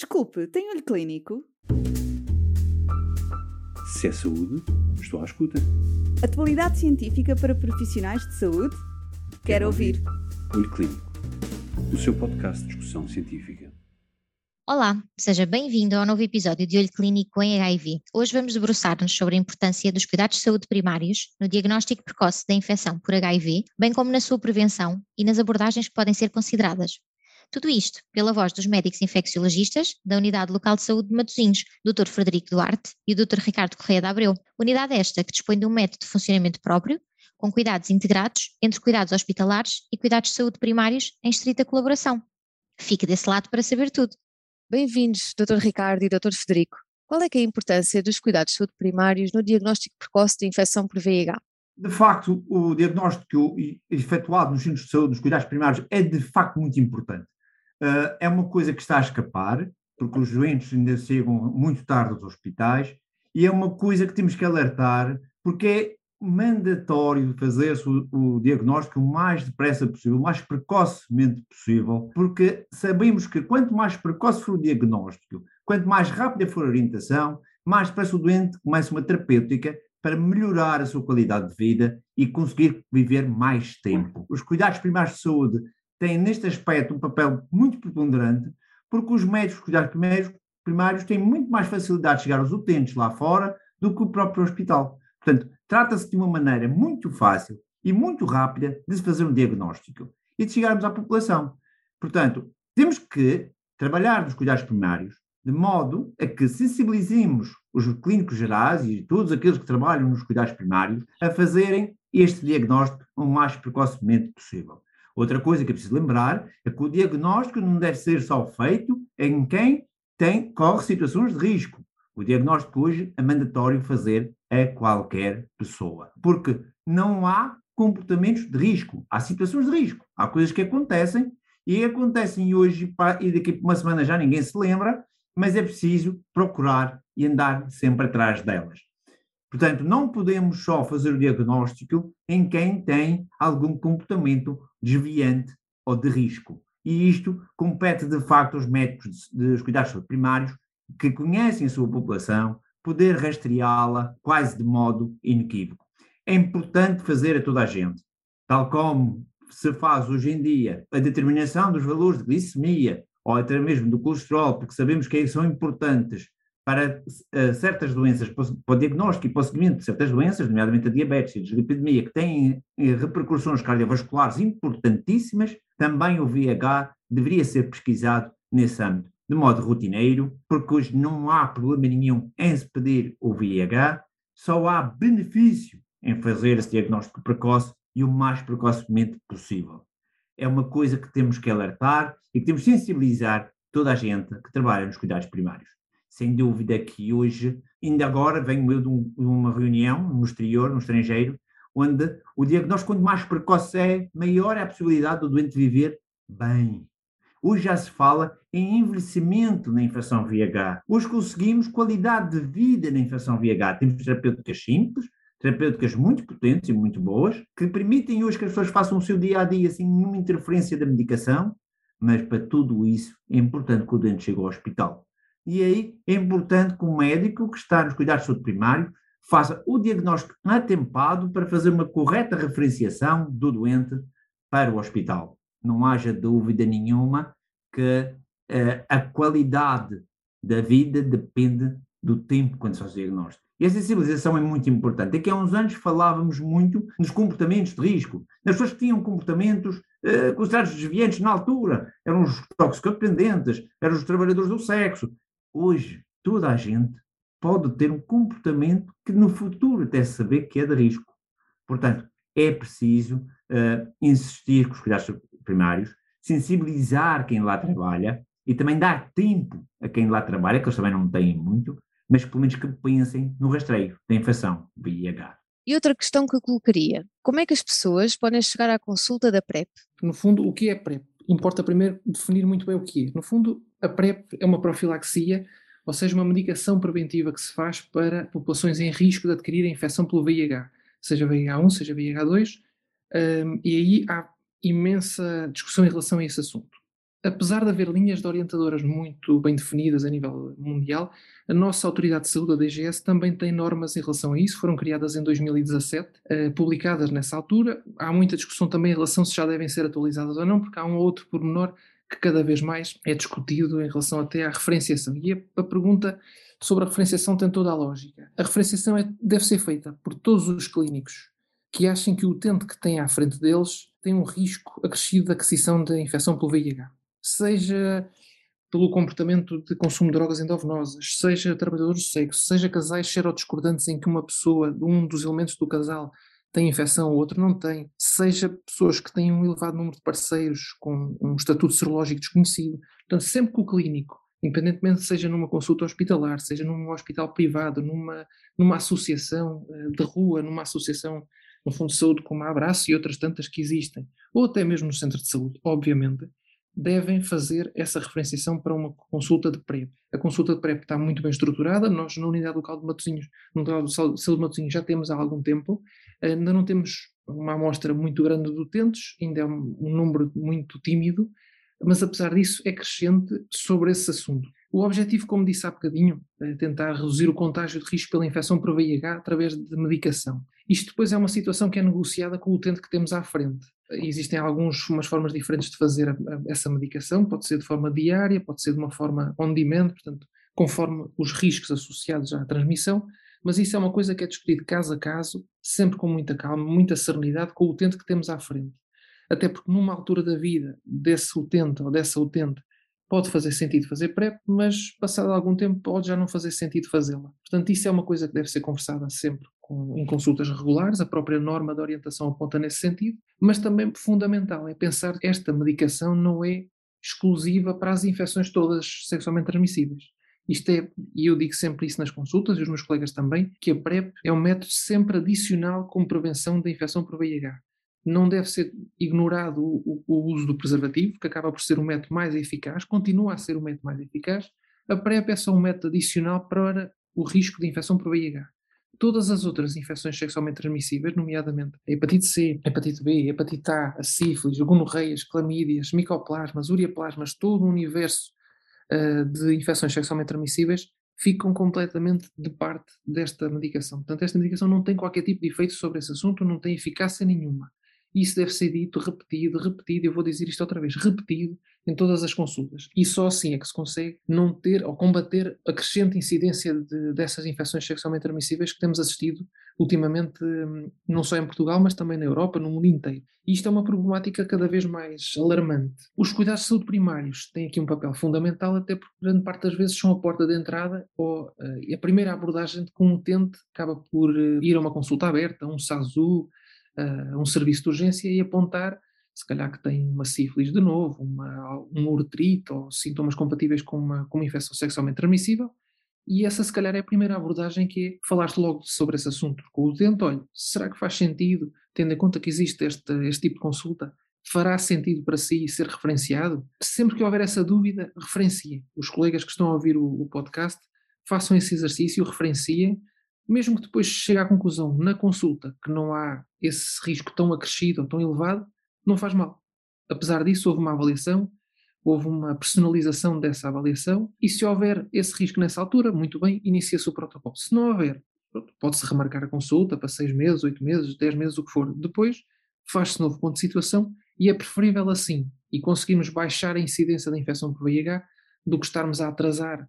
Desculpe, tem olho clínico? Se é saúde, estou à escuta. Atualidade científica para profissionais de saúde? Quero ouvir. Olho Clínico, o seu podcast de discussão científica. Olá, seja bem-vindo ao novo episódio de Olho Clínico em HIV. Hoje vamos debruçar-nos sobre a importância dos cuidados de saúde primários no diagnóstico precoce da infecção por HIV, bem como na sua prevenção e nas abordagens que podem ser consideradas. Tudo isto pela voz dos médicos infecciologistas da Unidade Local de Saúde de Matosinhos, Dr. Frederico Duarte e o Dr. Ricardo Correia de Abreu. Unidade esta que dispõe de um método de funcionamento próprio, com cuidados integrados entre cuidados hospitalares e cuidados de saúde primários em estrita colaboração. Fique desse lado para saber tudo. Bem-vindos, Dr. Ricardo e Dr. Federico. Qual é, é a importância dos cuidados de saúde primários no diagnóstico precoce de infecção por VIH? De facto, o diagnóstico efetuado nos centros de saúde, nos cuidados primários, é de facto muito importante. Uh, é uma coisa que está a escapar, porque os doentes ainda chegam muito tarde aos hospitais, e é uma coisa que temos que alertar, porque é mandatório fazer-se o, o, diagnóstico o mais depressa possível, o mais precocemente possível, porque sabemos que quanto mais precoce for o diagnóstico, quanto mais rápida for a orientação, mais depressa o doente começa uma terapêutica para melhorar a sua qualidade de vida e conseguir viver mais tempo. Os cuidados primários de saúde têm neste aspecto um papel muito preponderante, porque os médicos cuidados primários, primários têm muito mais facilidade de chegar aos utentes lá fora do que o próprio hospital. Portanto, trata-se de uma maneira muito fácil e muito rápida de se fazer um diagnóstico e de chegarmos à população. Portanto, temos que trabalhar nos cuidados primários de modo a que sensibilizemos os clínicos gerais e todos aqueles que trabalham nos cuidados primários a fazerem este diagnóstico o mais precocemente possível. Outra coisa que é preciso lembrar é que o diagnóstico não deve ser só feito em quem tem, corre situações de risco. O diagnóstico hoje é mandatório fazer a qualquer pessoa, porque não há comportamentos de risco, há situações de risco, há coisas que acontecem e acontecem hoje e daqui a uma semana já ninguém se lembra, mas é preciso procurar e andar sempre atrás delas. Portanto, não podemos só fazer o diagnóstico em quem tem algum comportamento desviante ou de risco. E isto compete, de facto, aos médicos dos cuidados primários que conhecem a sua população, poder rastreá-la quase de modo inequívoco. É importante fazer a toda a gente, tal como se faz hoje em dia a determinação dos valores de glicemia ou até mesmo do colesterol, porque sabemos que são importantes para uh, certas doenças, para o diagnóstico e para o seguimento de certas doenças, nomeadamente a diabetes e a dislipidemia, que têm eh, repercussões cardiovasculares importantíssimas, também o VIH deveria ser pesquisado nesse âmbito, de modo rotineiro, porque hoje não há problema nenhum em se pedir o VIH, só há benefício em fazer esse diagnóstico precoce e o mais precocemente possível. É uma coisa que temos que alertar e que temos que sensibilizar toda a gente que trabalha nos cuidados primários sem dúvida que hoje, ainda agora venho eu de, um, de uma reunião no exterior, no estrangeiro, onde o diagnóstico, quanto mais precoce é, maior é a possibilidade do doente viver bem. Hoje já se fala em envelhecimento na infecção VIH. Hoje conseguimos qualidade de vida na infecção VIH. Temos terapêuticas simples, terapêuticas muito potentes e muito boas, que permitem hoje que as pessoas façam o seu dia a dia sem nenhuma interferência da medicação, mas para tudo isso é importante que o doente chegue ao hospital. E aí é importante que o médico que está nos cuidados de saúde primário faça o diagnóstico atempado para fazer uma correta referenciação do doente para o hospital. Não haja dúvida nenhuma que uh, a qualidade da vida depende do tempo quando se faz o diagnóstico. E a sensibilização é muito importante. Aqui há uns anos falávamos muito nos comportamentos de risco, nas pessoas que tinham comportamentos uh, considerados desviantes na altura. Eram os toxicodependentes, eram os trabalhadores do sexo, hoje toda a gente pode ter um comportamento que no futuro até saber que é de risco. Portanto, é preciso uh, insistir com os cuidados primários, sensibilizar quem lá trabalha e também dar tempo a quem lá trabalha, que eles também não têm muito, mas pelo menos que pensem no rastreio da infecção VIH. E outra questão que eu colocaria, como é que as pessoas podem chegar à consulta da PrEP? No fundo, o que é PrEP? Importa primeiro definir muito bem o que é. No fundo, a PrEP é uma profilaxia, ou seja, uma medicação preventiva que se faz para populações em risco de adquirir a infecção pelo VIH, seja VIH1, seja VIH2, um, e aí há imensa discussão em relação a esse assunto. apesar de haver linhas de orientadoras muito bem definidas a nível mundial, a nossa Autoridade de Saúde, a DGS, também tem normas em relação a isso, foram criadas em 2017, eh, publicadas nessa altura. Há muita discussão também em relação se já devem ser atualizadas ou não, porque há um outro pormenor que cada vez mais é discutido em relação até à referenciação. E a, pergunta sobre a referenciação tem toda a lógica. A referenciação é, deve ser feita por todos os clínicos que achem que o utente que tem à frente deles tem um risco acrescido de aquisição da infecção pelo VIH seja pelo comportamento de consumo de drogas endovenosas, seja trabalhadores do sexo, seja casais serodiscordantes em que uma pessoa, um dos elementos do casal, tem infecção, o outro não tem, seja pessoas que têm um elevado número de parceiros com um estatuto serológico desconhecido. Portanto, sempre que o clínico, independentemente seja numa consulta hospitalar, seja num hospital privado, numa, numa associação eh, de rua, numa associação no Fundo de Saúde como a Abraço e outras tantas que existem, ou até mesmo no centro de saúde, obviamente, devem fazer essa referenciação para uma consulta de PrEP. A consulta de PrEP está muito bem estruturada, nós na Unidade Local de Matosinhos, no Unidade de Saúde de Matosinhos já temos há algum tempo, ainda não temos uma amostra muito grande de utentes, ainda é um, um número muito tímido, mas apesar disso é crescente sobre esse assunto. O objetivo, como disse há bocadinho, é tentar reduzir o contágio de risco pela infecção por VIH através de medicação. Isto depois é uma situação que é negociada com o utente que temos à frente. Existem algumas formas diferentes de fazer a, a, essa medicação, pode ser de forma diária, pode ser de uma forma on demand, portanto, conforme os riscos associados à transmissão, mas isso é uma coisa que é discutido caso a caso, sempre com muita calma, muita serenidade, com o utente que temos à frente. Até porque numa altura da vida desse utente ou dessa utente pode fazer sentido fazer PrEP, mas passado algum tempo pode já não fazer sentido fazê-la. Portanto, isso é uma coisa que deve ser conversada sempre com, em consultas regulares, a própria norma de orientação aponta nesse sentido, mas também fundamental é pensar que esta medicação não é exclusiva para as infecções todas sexualmente transmissíveis. Isto é, e eu digo sempre isso nas consultas, e os meus colegas também, que a PrEP é um método sempre adicional como prevenção da infecção por VIH não deve ser ignorado o, o, uso do preservativo, que acaba por ser o método mais eficaz, continua a ser o método mais eficaz. A PrEP é só um método adicional para o risco de infecção por VIH. Todas as outras infecções sexualmente transmissíveis, nomeadamente a hepatite C, a hepatite B, a hepatite A, a sífilis, gonorreias, clamídias, micoplasmas, uriaplasmas, todo o universo uh, de infecções sexualmente transmissíveis ficam completamente de parte desta medicação. Portanto, esta medicação não tem qualquer tipo de efeito sobre esse assunto, não tem eficácia nenhuma. Isso deve ser dito, repetido, repetido, eu vou dizer isto outra vez, repetido em todas as consultas. E só assim é que se consegue não ter ou combater a crescente incidência de, dessas infecções sexualmente transmissíveis que temos assistido ultimamente, hum, não só em Portugal, mas também na Europa, no mundo inteiro. E isto é uma problemática cada vez mais alarmante. Os cuidados de saúde primários têm aqui um papel fundamental, até porque grande parte das vezes são a porta de entrada ou uh, a primeira abordagem de que um utente acaba por uh, ir a uma consulta aberta, um SASU, uh, um serviço de urgência e apontar, se calhar que tem uma sífilis de novo, uma, um uretrite ou sintomas compatíveis com uma, com uma infecção sexualmente transmissível, e essa se calhar é a primeira abordagem que é falar logo sobre esse assunto com o utente, olha, será que faz sentido, tendo em conta que existe este, este tipo de consulta, fará sentido para si ser referenciado? Sempre que houver essa dúvida, referenciem. Os colegas que estão a ouvir o, o podcast, façam esse exercício, referenciem, mesmo que depois chegue à conclusão na consulta que não há esse risco tão acrescido ou tão elevado, não faz mal. Apesar disso, houve uma avaliação, houve uma personalização dessa avaliação, e se houver esse risco nessa altura, muito bem, inicia-se o protocolo. Se não houver, pode-se remarcar a consulta para seis meses, oito meses, dez meses, o que for. Depois, faz-se novo ponto de situação e é preferível assim, e conseguimos baixar a incidência da infecção por VIH do que estarmos a atrasar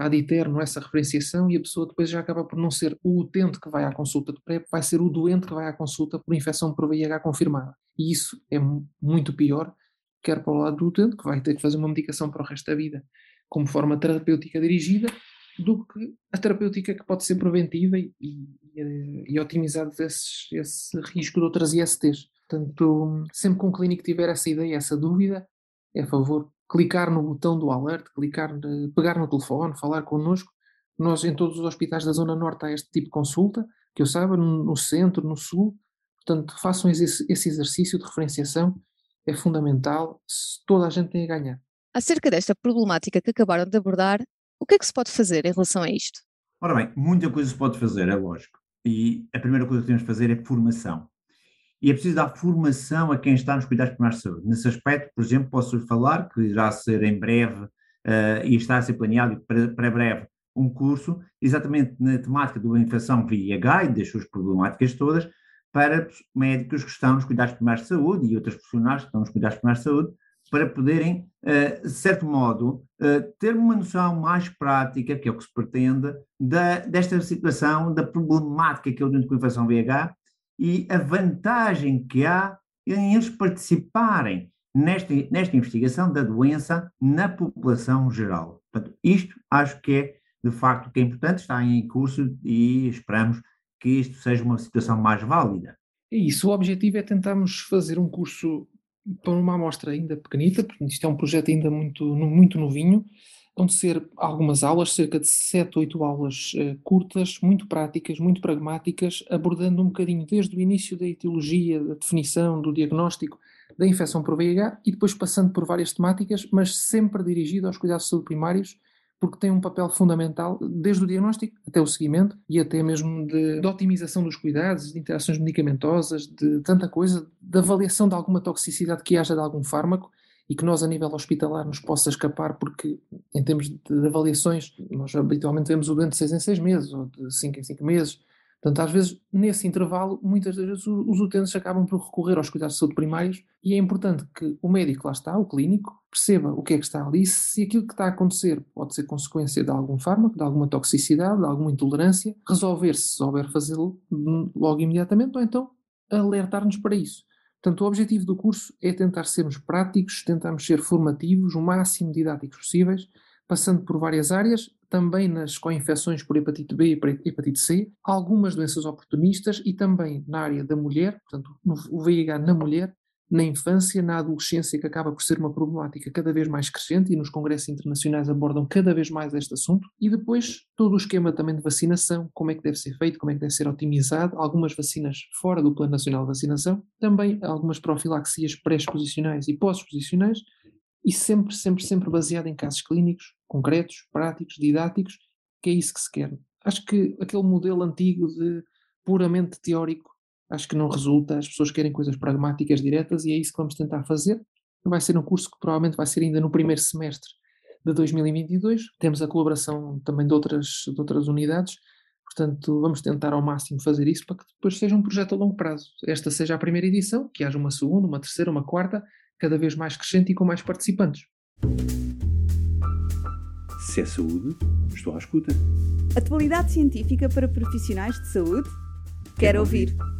ad eterno essa referenciação e a pessoa depois já acaba por não ser o utente que vai à consulta de PrEP, vai ser o doente que vai à consulta por infecção por VIH confirmada. E isso é muito pior, quer para o lado do utente, que vai ter que fazer uma medicação para o resto da vida como forma terapêutica dirigida, do que a terapêutica que pode ser preventiva e, e, e otimizar esse, esse risco de outras ISTs. Portanto, sempre que um clínico tiver essa ideia, essa dúvida, é a favor clicar no botão do alert, clicar, pegar no telefone, falar connosco. Nós, em todos os hospitais da Zona Norte, há este tipo de consulta, que eu saiba, no centro, no sul. Portanto, façam esse, esse exercício de referenciação, é fundamental, toda a gente tem a ganhar. Acerca desta problemática que acabaram de abordar, o que é que se pode fazer em relação a isto? Ora bem, muita coisa se pode fazer, é lógico. E a primeira coisa que temos de fazer é formação. E é preciso dar formação a quem está nos cuidados primários de saúde. Nesse aspecto, por exemplo, posso falar que irá ser em breve uh, e está a ser planeado para, breve um curso exatamente na temática da infecção VIH e das suas problemáticas todas para médicos que estão nos cuidados primários de saúde e outros profissionais que estão nos cuidados primários de saúde para poderem, uh, de certo modo, uh, ter uma noção mais prática, que é o que se pretende, da, desta situação, da problemática que é o doente com infecção VIH e a vantagem que há em eles participarem nesta, nesta investigação da doença na população geral. Portanto, isto acho que é, de facto, que é importante, está em curso e esperamos que isto seja uma situação mais válida. É isso, o objetivo é tentarmos fazer um curso para uma amostra ainda pequenita, porque isto é um projeto ainda muito, muito novinho, vão ser algumas aulas, cerca de 7, 8 aulas uh, curtas, muito práticas, muito pragmáticas, abordando um bocadinho desde o início da etiologia, da definição, do diagnóstico da infecção por VIH e depois passando por várias temáticas, mas sempre dirigido aos cuidados de saúde primários, porque tem um papel fundamental desde o diagnóstico até o seguimento e até mesmo de, de otimização dos cuidados, de interações medicamentosas, de tanta coisa, de avaliação de alguma toxicidade que haja de algum fármaco e que nós a nível hospitalar nos possa escapar, porque em termos de avaliações, nós habitualmente vemos o doente de 6 em 6 meses ou de 5 em 5 meses. Portanto, às vezes, nesse intervalo, muitas vezes os utentes acabam por recorrer aos cuidados de saúde primários e é importante que o médico lá está, o clínico, perceba o que é que está ali, se aquilo que está a acontecer pode ser consequência de algum fármaco, de alguma toxicidade, de alguma intolerância, resolver se souber fazê-lo logo imediatamente ou então alertar-nos para isso. Portanto, o objetivo do curso é tentar sermos práticos, tentarmos ser formativos, o máximo didáticos possíveis, passando por várias áreas, também nas co-infecções por hepatite B e hepatite C, algumas doenças oportunistas e também na área da mulher, portanto, o VIH na mulher, na infância, na adolescência, que acaba por ser uma problemática cada vez mais crescente e nos congressos internacionais abordam cada vez mais este assunto, e depois todo o esquema também de vacinação, como é que deve ser feito, como é que deve ser otimizado, algumas vacinas fora do Plano Nacional de Vacinação, também algumas profilaxias pré-exposicionais e pós-exposicionais, e sempre, sempre, sempre baseado em casos clínicos, concretos, práticos, didáticos, que é isso que se quer. Acho que aquele modelo antigo de puramente teórico acho que não resulta, as pessoas querem coisas pragmáticas, diretas, e é isso que vamos tentar fazer. Vai ser um curso que provavelmente vai ser ainda no primeiro semestre de 2022. Temos a colaboração também de outras, de outras unidades, portanto, vamos tentar ao máximo fazer isso para que depois seja um projeto a longo prazo. Esta seja a primeira edição, que haja uma segunda, uma terceira, uma quarta, cada vez mais crescente e com mais participantes. Se é saúde, estou à escuta. Atualidade científica para profissionais de saúde? Quero, Quero ouvir. ouvir.